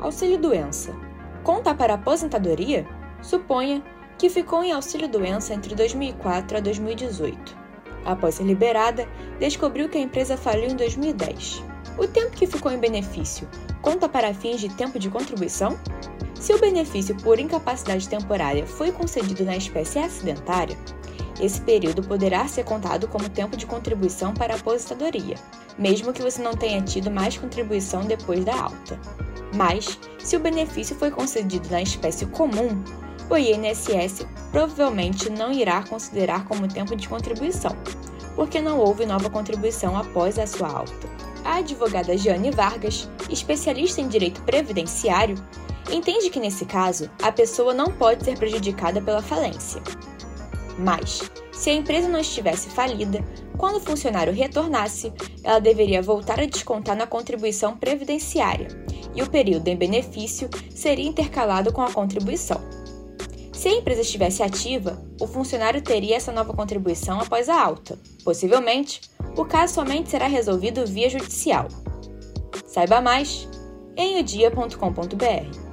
Auxílio-doença. Conta para aposentadoria? Suponha que ficou em auxílio-doença entre 2004 a 2018. Após ser liberada, descobriu que a empresa faliu em 2010. O tempo que ficou em benefício conta para fins de tempo de contribuição? Se o benefício por incapacidade temporária foi concedido na espécie acidentária, esse período poderá ser contado como tempo de contribuição para a aposentadoria, mesmo que você não tenha tido mais contribuição depois da alta. Mas, se o benefício foi concedido na espécie comum, o INSS provavelmente não irá considerar como tempo de contribuição, porque não houve nova contribuição após a sua alta. A advogada Jane Vargas, especialista em direito previdenciário, entende que nesse caso a pessoa não pode ser prejudicada pela falência. Mas, se a empresa não estivesse falida, quando o funcionário retornasse, ela deveria voltar a descontar na contribuição previdenciária, e o período em benefício seria intercalado com a contribuição. Se a empresa estivesse ativa, o funcionário teria essa nova contribuição após a alta. Possivelmente, o caso somente será resolvido via judicial. Saiba mais em odia.com.br.